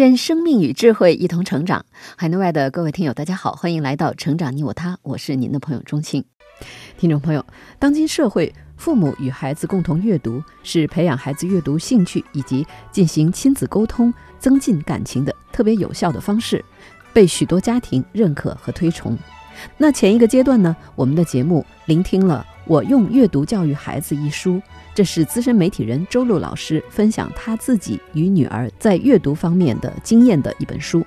愿生命与智慧一同成长。海内外的各位听友，大家好，欢迎来到《成长你我他》，我是您的朋友钟青。听众朋友，当今社会，父母与孩子共同阅读是培养孩子阅读兴趣以及进行亲子沟通、增进感情的特别有效的方式，被许多家庭认可和推崇。那前一个阶段呢，我们的节目聆听了《我用阅读教育孩子》一书。这是资深媒体人周璐老师分享他自己与女儿在阅读方面的经验的一本书。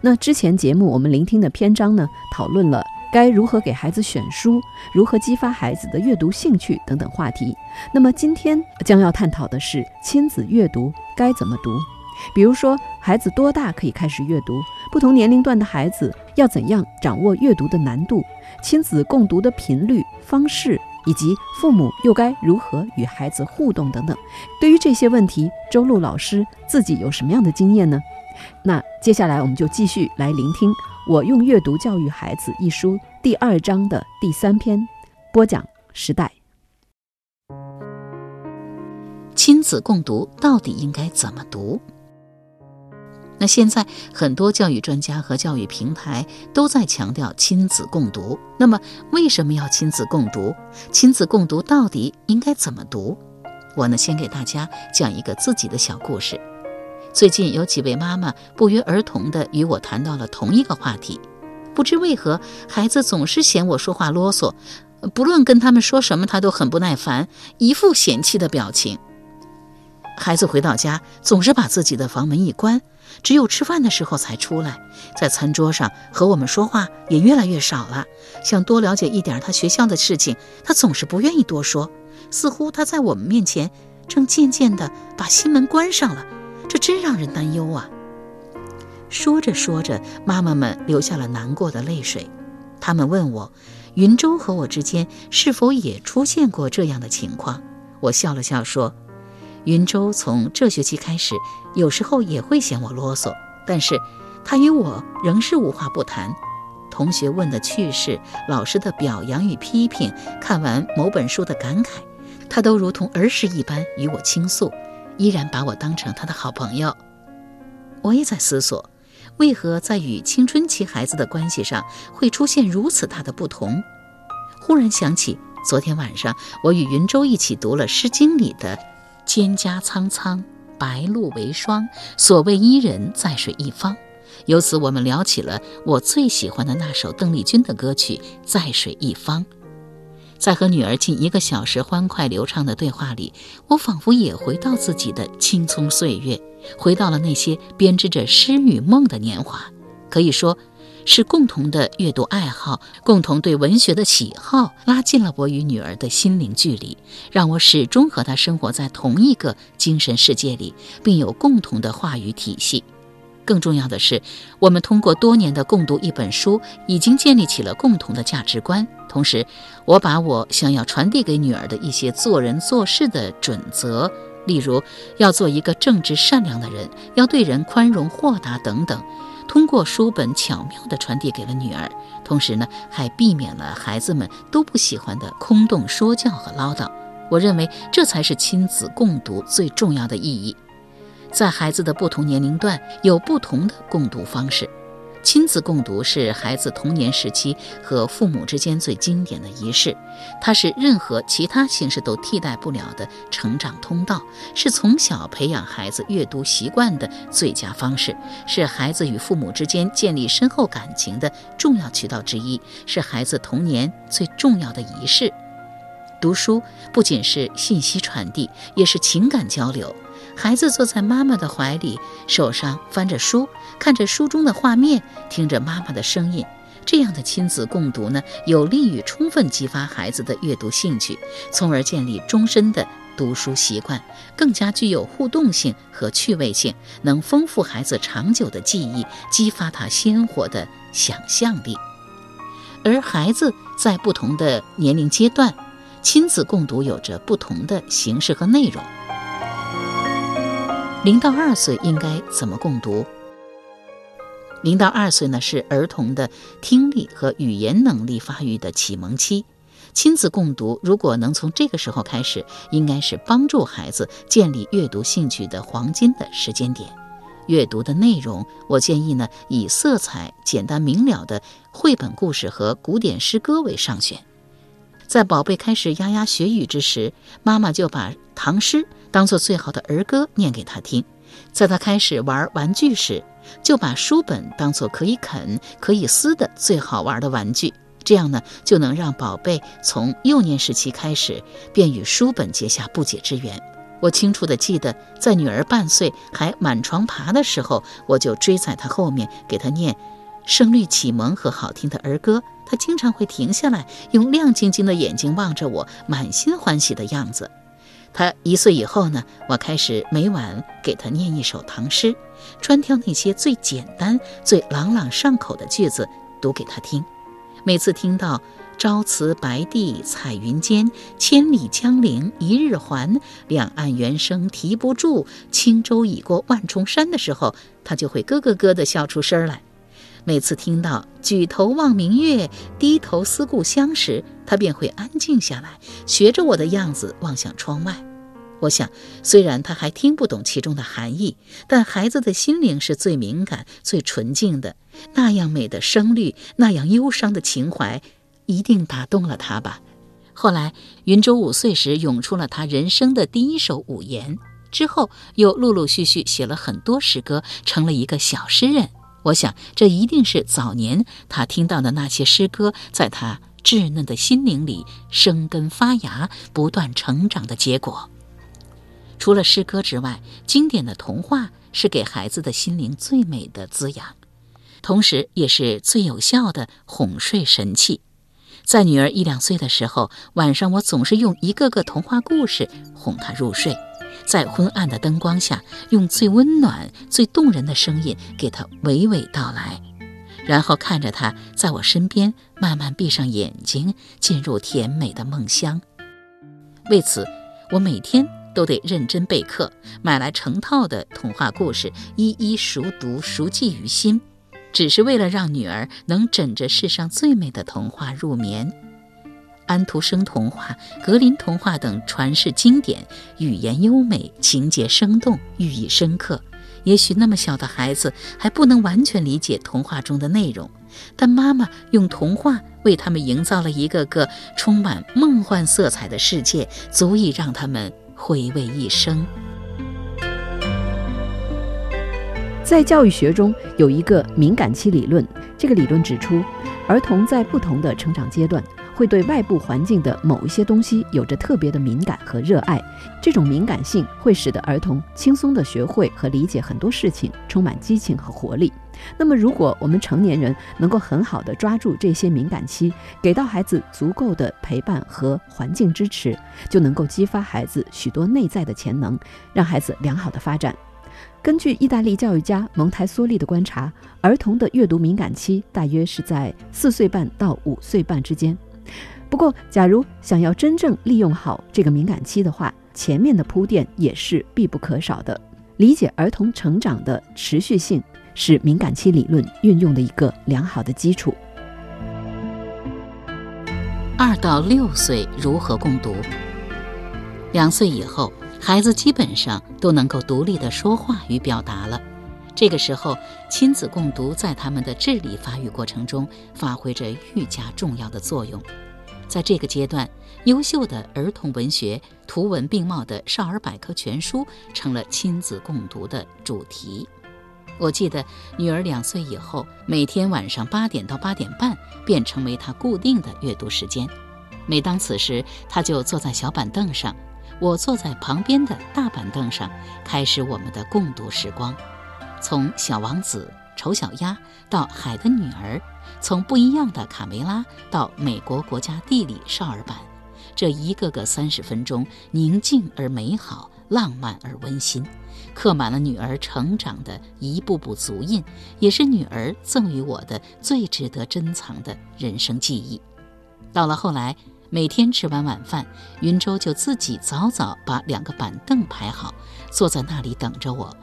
那之前节目我们聆听的篇章呢，讨论了该如何给孩子选书，如何激发孩子的阅读兴趣等等话题。那么今天将要探讨的是亲子阅读该怎么读，比如说孩子多大可以开始阅读，不同年龄段的孩子要怎样掌握阅读的难度，亲子共读的频率方式。以及父母又该如何与孩子互动等等，对于这些问题，周璐老师自己有什么样的经验呢？那接下来我们就继续来聆听《我用阅读教育孩子》一书第二章的第三篇，播讲时代。亲子共读到底应该怎么读？那现在很多教育专家和教育平台都在强调亲子共读。那么为什么要亲子共读？亲子共读到底应该怎么读？我呢，先给大家讲一个自己的小故事。最近有几位妈妈不约而同地与我谈到了同一个话题。不知为何，孩子总是嫌我说话啰嗦，不论跟他们说什么，他都很不耐烦，一副嫌弃的表情。孩子回到家，总是把自己的房门一关。只有吃饭的时候才出来，在餐桌上和我们说话也越来越少了。想多了解一点他学校的事情，他总是不愿意多说，似乎他在我们面前正渐渐地把心门关上了。这真让人担忧啊！说着说着，妈妈们流下了难过的泪水。他们问我，云州和我之间是否也出现过这样的情况？我笑了笑说。云州从这学期开始，有时候也会嫌我啰嗦，但是他与我仍是无话不谈。同学问的趣事，老师的表扬与批评，看完某本书的感慨，他都如同儿时一般与我倾诉，依然把我当成他的好朋友。我也在思索，为何在与青春期孩子的关系上会出现如此大的不同？忽然想起昨天晚上我与云州一起读了《诗经》里的。蒹葭苍苍，白露为霜。所谓伊人，在水一方。由此，我们聊起了我最喜欢的那首邓丽君的歌曲《在水一方》。在和女儿近一个小时欢快流畅的对话里，我仿佛也回到自己的青葱岁月，回到了那些编织着诗与梦的年华。可以说。是共同的阅读爱好，共同对文学的喜好，拉近了我与女儿的心灵距离，让我始终和她生活在同一个精神世界里，并有共同的话语体系。更重要的是，我们通过多年的共读一本书，已经建立起了共同的价值观。同时，我把我想要传递给女儿的一些做人做事的准则，例如要做一个正直善良的人，要对人宽容豁达等等。通过书本巧妙地传递给了女儿，同时呢，还避免了孩子们都不喜欢的空洞说教和唠叨。我认为这才是亲子共读最重要的意义。在孩子的不同年龄段，有不同的共读方式。亲子共读是孩子童年时期和父母之间最经典的仪式，它是任何其他形式都替代不了的成长通道，是从小培养孩子阅读习惯的最佳方式，是孩子与父母之间建立深厚感情的重要渠道之一，是孩子童年最重要的仪式。读书不仅是信息传递，也是情感交流。孩子坐在妈妈的怀里，手上翻着书，看着书中的画面，听着妈妈的声音。这样的亲子共读呢，有利于充分激发孩子的阅读兴趣，从而建立终身的读书习惯，更加具有互动性和趣味性，能丰富孩子长久的记忆，激发他鲜活的想象力。而孩子在不同的年龄阶段，亲子共读有着不同的形式和内容。零到二岁应该怎么共读？零到二岁呢，是儿童的听力和语言能力发育的启蒙期。亲子共读如果能从这个时候开始，应该是帮助孩子建立阅读兴趣的黄金的时间点。阅读的内容，我建议呢，以色彩简单明了的绘本故事和古典诗歌为上选。在宝贝开始牙牙学语之时，妈妈就把唐诗当做最好的儿歌念给他听；在他开始玩玩具时，就把书本当做可以啃、可以撕的最好玩的玩具。这样呢，就能让宝贝从幼年时期开始便与书本结下不解之缘。我清楚地记得，在女儿半岁还满床爬的时候，我就追在她后面给她念声律启蒙和好听的儿歌。她经常会停下来，用亮晶晶的眼睛望着我，满心欢喜的样子。他一岁以后呢，我开始每晚给他念一首唐诗，专挑那些最简单、最朗朗上口的句子读给他听。每次听到“朝辞白帝彩云间，千里江陵一日还，两岸猿声啼不住，轻舟已过万重山”的时候，他就会咯咯咯地笑出声来。每次听到“举头望明月，低头思故乡”时，他便会安静下来，学着我的样子望向窗外。我想，虽然他还听不懂其中的含义，但孩子的心灵是最敏感、最纯净的。那样美的声律，那样忧伤的情怀，一定打动了他吧。后来，云州五岁时涌出了他人生的第一首五言，之后又陆陆续续写了很多诗歌，成了一个小诗人。我想，这一定是早年他听到的那些诗歌，在他稚嫩的心灵里生根发芽、不断成长的结果。除了诗歌之外，经典的童话是给孩子的心灵最美的滋养，同时也是最有效的哄睡神器。在女儿一两岁的时候，晚上我总是用一个个童话故事哄她入睡，在昏暗的灯光下，用最温暖、最动人的声音给她娓娓道来，然后看着她在我身边慢慢闭上眼睛，进入甜美的梦乡。为此，我每天。都得认真备课，买来成套的童话故事，一一熟读熟记于心，只是为了让女儿能枕着世上最美的童话入眠。安徒生童话、格林童话等传世经典，语言优美，情节生动，寓意深刻。也许那么小的孩子还不能完全理解童话中的内容，但妈妈用童话为他们营造了一个个充满梦幻色彩的世界，足以让他们。回味一生。在教育学中有一个敏感期理论，这个理论指出，儿童在不同的成长阶段，会对外部环境的某一些东西有着特别的敏感和热爱。这种敏感性会使得儿童轻松地学会和理解很多事情，充满激情和活力。那么，如果我们成年人能够很好的抓住这些敏感期，给到孩子足够的陪伴和环境支持，就能够激发孩子许多内在的潜能，让孩子良好的发展。根据意大利教育家蒙台梭利的观察，儿童的阅读敏感期大约是在四岁半到五岁半之间。不过，假如想要真正利用好这个敏感期的话，前面的铺垫也是必不可少的。理解儿童成长的持续性。是敏感期理论运用的一个良好的基础。二到六岁如何共读？两岁以后，孩子基本上都能够独立的说话与表达了。这个时候，亲子共读在他们的智力发育过程中发挥着愈加重要的作用。在这个阶段，优秀的儿童文学、图文并茂的少儿百科全书成了亲子共读的主题。我记得女儿两岁以后，每天晚上八点到八点半便成为她固定的阅读时间。每当此时，她就坐在小板凳上，我坐在旁边的大板凳上，开始我们的共读时光。从《小王子》《丑小鸭》到《海的女儿》，从不一样的卡梅拉到美国国家地理少儿版，这一个个三十分钟，宁静而美好，浪漫而温馨，刻满了女儿成长的一步步足印，也是女儿赠予我的最值得珍藏的人生记忆。到了后来，每天吃完晚饭，云州就自己早早把两个板凳排好，坐在那里等着我。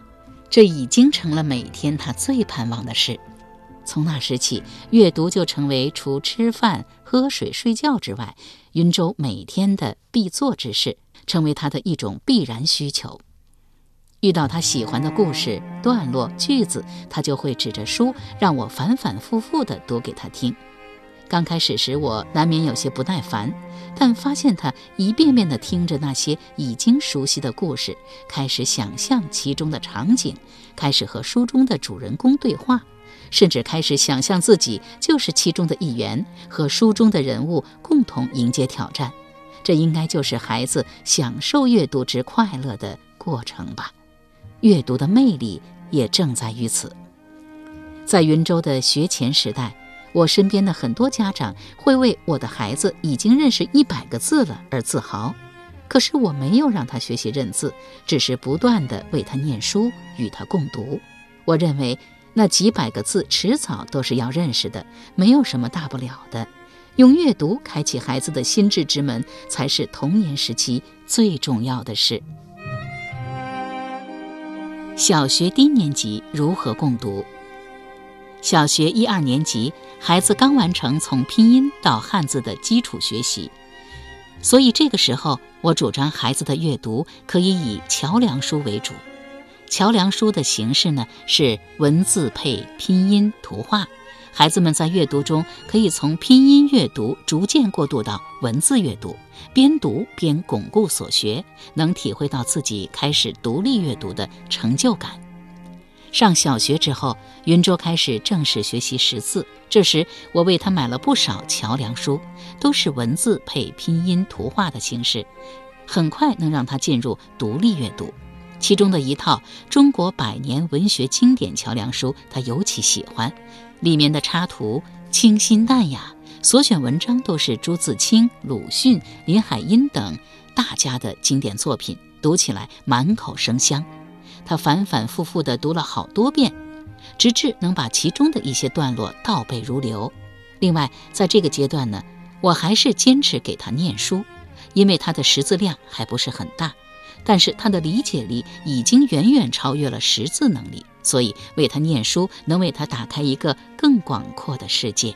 这已经成了每天他最盼望的事。从那时起，阅读就成为除吃饭、喝水、睡觉之外，云州每天的必做之事，成为他的一种必然需求。遇到他喜欢的故事、段落、句子，他就会指着书让我反反复复地读给他听。刚开始时，我难免有些不耐烦，但发现他一遍遍地听着那些已经熟悉的故事，开始想象其中的场景，开始和书中的主人公对话。甚至开始想象自己就是其中的一员，和书中的人物共同迎接挑战。这应该就是孩子享受阅读之快乐的过程吧。阅读的魅力也正在于此。在云州的学前时代，我身边的很多家长会为我的孩子已经认识一百个字了而自豪，可是我没有让他学习认字，只是不断的为他念书，与他共读。我认为。那几百个字，迟早都是要认识的，没有什么大不了的。用阅读开启孩子的心智之门，才是童年时期最重要的事。小学低年级如何共读？小学一二年级，孩子刚完成从拼音到汉字的基础学习，所以这个时候，我主张孩子的阅读可以以桥梁书为主。桥梁书的形式呢是文字配拼音图画，孩子们在阅读中可以从拼音阅读逐渐过渡到文字阅读，边读边巩固所学，能体会到自己开始独立阅读的成就感。上小学之后，云州开始正式学习识字，这时我为他买了不少桥梁书，都是文字配拼音图画的形式，很快能让他进入独立阅读。其中的一套《中国百年文学经典桥梁书》，他尤其喜欢，里面的插图清新淡雅，所选文章都是朱自清、鲁迅、林海音等大家的经典作品，读起来满口生香。他反反复复地读了好多遍，直至能把其中的一些段落倒背如流。另外，在这个阶段呢，我还是坚持给他念书，因为他的识字量还不是很大。但是他的理解力已经远远超越了识字能力，所以为他念书能为他打开一个更广阔的世界。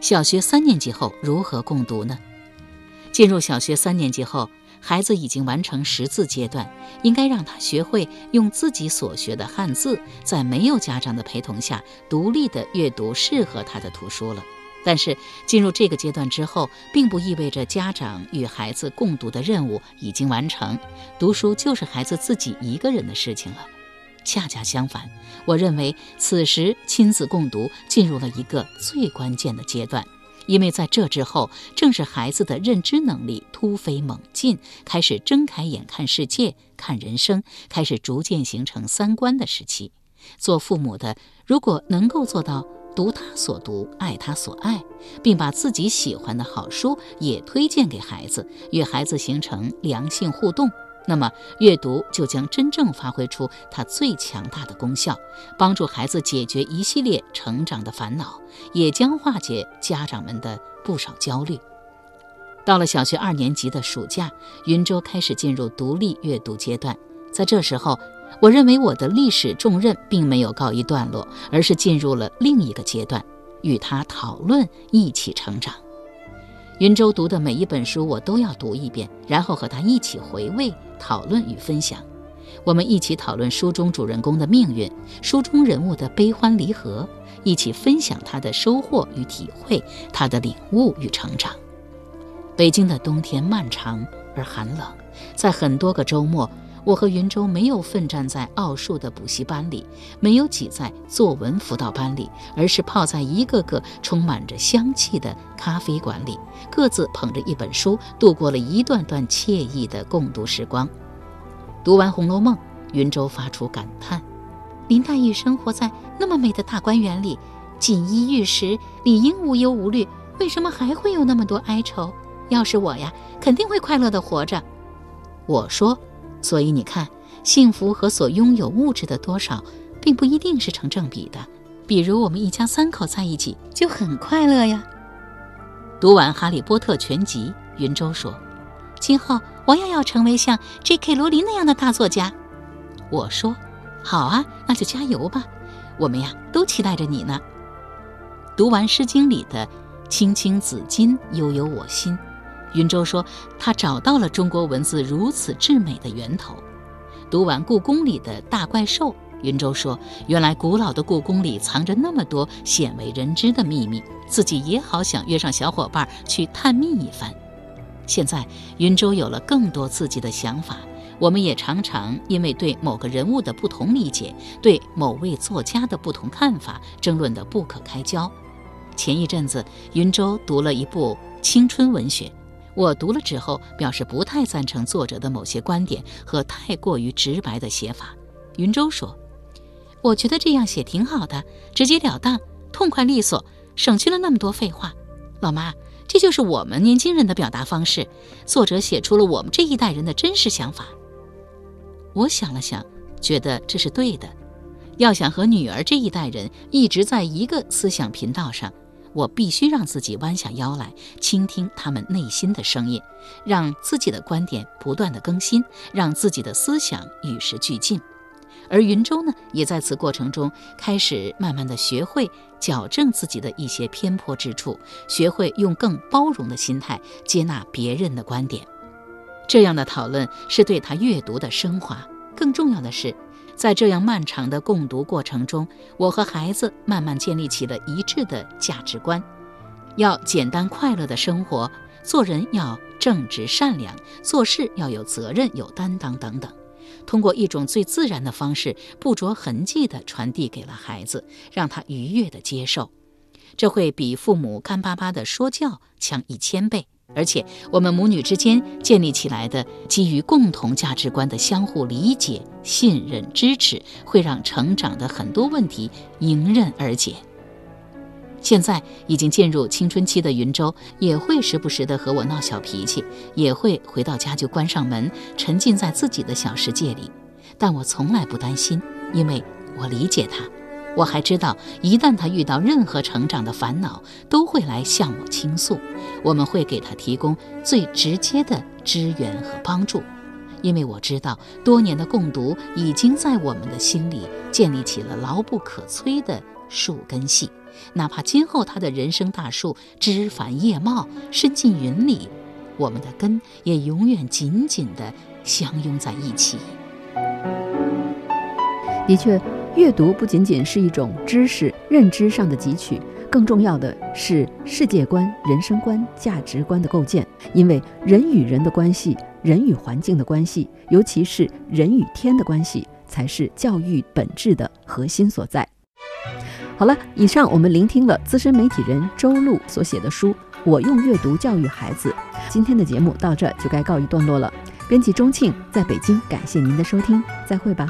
小学三年级后如何共读呢？进入小学三年级后，孩子已经完成识字阶段，应该让他学会用自己所学的汉字，在没有家长的陪同下，独立的阅读适合他的图书了。但是进入这个阶段之后，并不意味着家长与孩子共读的任务已经完成，读书就是孩子自己一个人的事情了。恰恰相反，我认为此时亲子共读进入了一个最关键的阶段，因为在这之后，正是孩子的认知能力突飞猛进，开始睁开眼看世界、看人生，开始逐渐形成三观的时期。做父母的，如果能够做到。读他所读，爱他所爱，并把自己喜欢的好书也推荐给孩子，与孩子形成良性互动，那么阅读就将真正发挥出它最强大的功效，帮助孩子解决一系列成长的烦恼，也将化解家长们的不少焦虑。到了小学二年级的暑假，云州开始进入独立阅读阶段，在这时候。我认为我的历史重任并没有告一段落，而是进入了另一个阶段，与他讨论，一起成长。云州读的每一本书，我都要读一遍，然后和他一起回味、讨论与分享。我们一起讨论书中主人公的命运，书中人物的悲欢离合，一起分享他的收获与体会，他的领悟与成长。北京的冬天漫长而寒冷，在很多个周末。我和云州没有奋战在奥数的补习班里，没有挤在作文辅导班里，而是泡在一个个充满着香气的咖啡馆里，各自捧着一本书，度过了一段段惬意的共读时光。读完《红楼梦》，云州发出感叹：林黛玉生活在那么美的大观园里，锦衣玉食，理应无忧无虑，为什么还会有那么多哀愁？要是我呀，肯定会快乐的活着。我说，所以你看，幸福和所拥有物质的多少，并不一定是成正比的。比如我们一家三口在一起就很快乐呀。读完《哈利波特》全集，云舟说：“今后我也要成为像 J.K. 罗琳那样的大作家。”我说：“好啊，那就加油吧，我们呀都期待着你呢。”读完《诗经》里的“青青子衿，悠悠我心”，云舟说他找到了中国文字如此至美的源头。读完故宫里的大怪兽，云舟说原来古老的故宫里藏着那么多鲜为人知的秘密，自己也好想约上小伙伴去探秘一番。现在云舟有了更多自己的想法。我们也常常因为对某个人物的不同理解，对某位作家的不同看法，争论得不可开交。前一阵子，云舟读了一部青春文学，我读了之后表示不太赞成作者的某些观点和太过于直白的写法。云舟说：“我觉得这样写挺好的，直截了当，痛快利索，省去了那么多废话。”老妈，这就是我们年轻人的表达方式。作者写出了我们这一代人的真实想法。我想了想，觉得这是对的。要想和女儿这一代人一直在一个思想频道上，我必须让自己弯下腰来，倾听他们内心的声音，让自己的观点不断的更新，让自己的思想与时俱进。而云舟呢，也在此过程中开始慢慢的学会矫正自己的一些偏颇之处，学会用更包容的心态接纳别人的观点。这样的讨论是对他阅读的升华。更重要的是，在这样漫长的共读过程中，我和孩子慢慢建立起了一致的价值观：要简单快乐的生活，做人要正直善良，做事要有责任有担当等等。通过一种最自然的方式，不着痕迹地传递给了孩子，让他愉悦地接受。这会比父母干巴巴的说教强一千倍。而且，我们母女之间建立起来的基于共同价值观的相互理解、信任、支持，会让成长的很多问题迎刃而解。现在已经进入青春期的云州，也会时不时的和我闹小脾气，也会回到家就关上门，沉浸在自己的小世界里。但我从来不担心，因为我理解他。我还知道，一旦他遇到任何成长的烦恼，都会来向我倾诉。我们会给他提供最直接的支援和帮助，因为我知道，多年的共读已经在我们的心里建立起了牢不可摧的树根系。哪怕今后他的人生大树枝繁叶茂，伸进云里，我们的根也永远紧紧地相拥在一起。的确。阅读不仅仅是一种知识认知上的汲取，更重要的是世界观、人生观、价值观的构建。因为人与人的关系、人与环境的关系，尤其是人与天的关系，才是教育本质的核心所在。好了，以上我们聆听了资深媒体人周璐所写的书《我用阅读教育孩子》。今天的节目到这就该告一段落了。编辑钟庆在北京，感谢您的收听，再会吧。